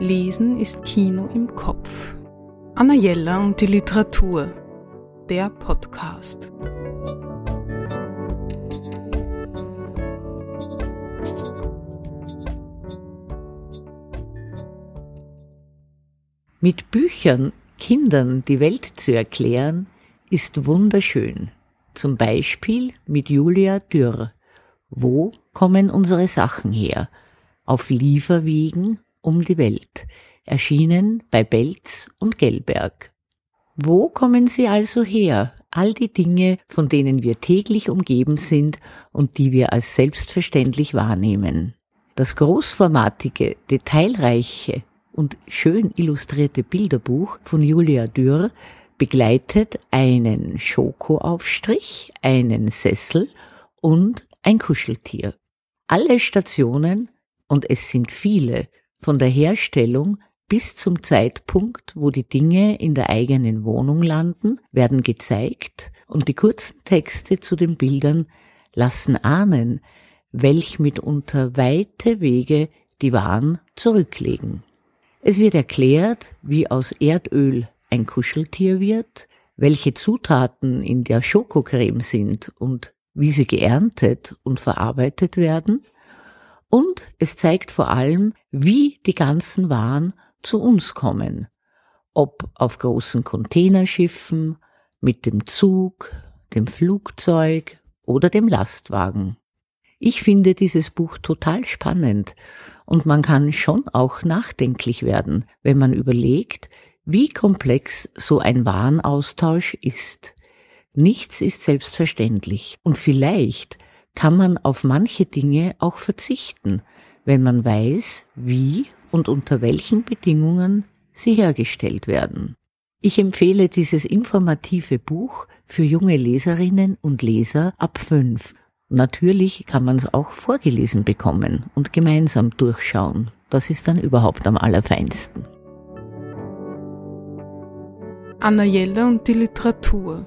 Lesen ist Kino im Kopf. Anna Jella und die Literatur. Der Podcast. Mit Büchern Kindern die Welt zu erklären, ist wunderschön. Zum Beispiel mit Julia Dürr. Wo kommen unsere Sachen her? Auf Lieferwegen um die Welt. Erschienen bei Belz und Gelberg. Wo kommen sie also her? All die Dinge, von denen wir täglich umgeben sind und die wir als selbstverständlich wahrnehmen. Das großformatige, detailreiche und schön illustrierte Bilderbuch von Julia Dürr begleitet einen Schokoaufstrich, einen Sessel und ein Kuscheltier. Alle Stationen, und es sind viele, von der Herstellung bis zum Zeitpunkt, wo die Dinge in der eigenen Wohnung landen, werden gezeigt und die kurzen Texte zu den Bildern lassen ahnen, welch mitunter weite Wege die Waren zurücklegen. Es wird erklärt, wie aus Erdöl ein Kuscheltier wird, welche Zutaten in der Schokocreme sind und wie sie geerntet und verarbeitet werden. Und es zeigt vor allem, wie die ganzen Waren zu uns kommen. Ob auf großen Containerschiffen, mit dem Zug, dem Flugzeug oder dem Lastwagen. Ich finde dieses Buch total spannend und man kann schon auch nachdenklich werden, wenn man überlegt, wie komplex so ein Warenaustausch ist. Nichts ist selbstverständlich und vielleicht kann man auf manche Dinge auch verzichten, wenn man weiß, wie und unter welchen Bedingungen sie hergestellt werden. Ich empfehle dieses informative Buch für junge Leserinnen und Leser ab fünf Natürlich kann man es auch vorgelesen bekommen und gemeinsam durchschauen. Das ist dann überhaupt am allerfeinsten. Anna Jelle und die Literatur.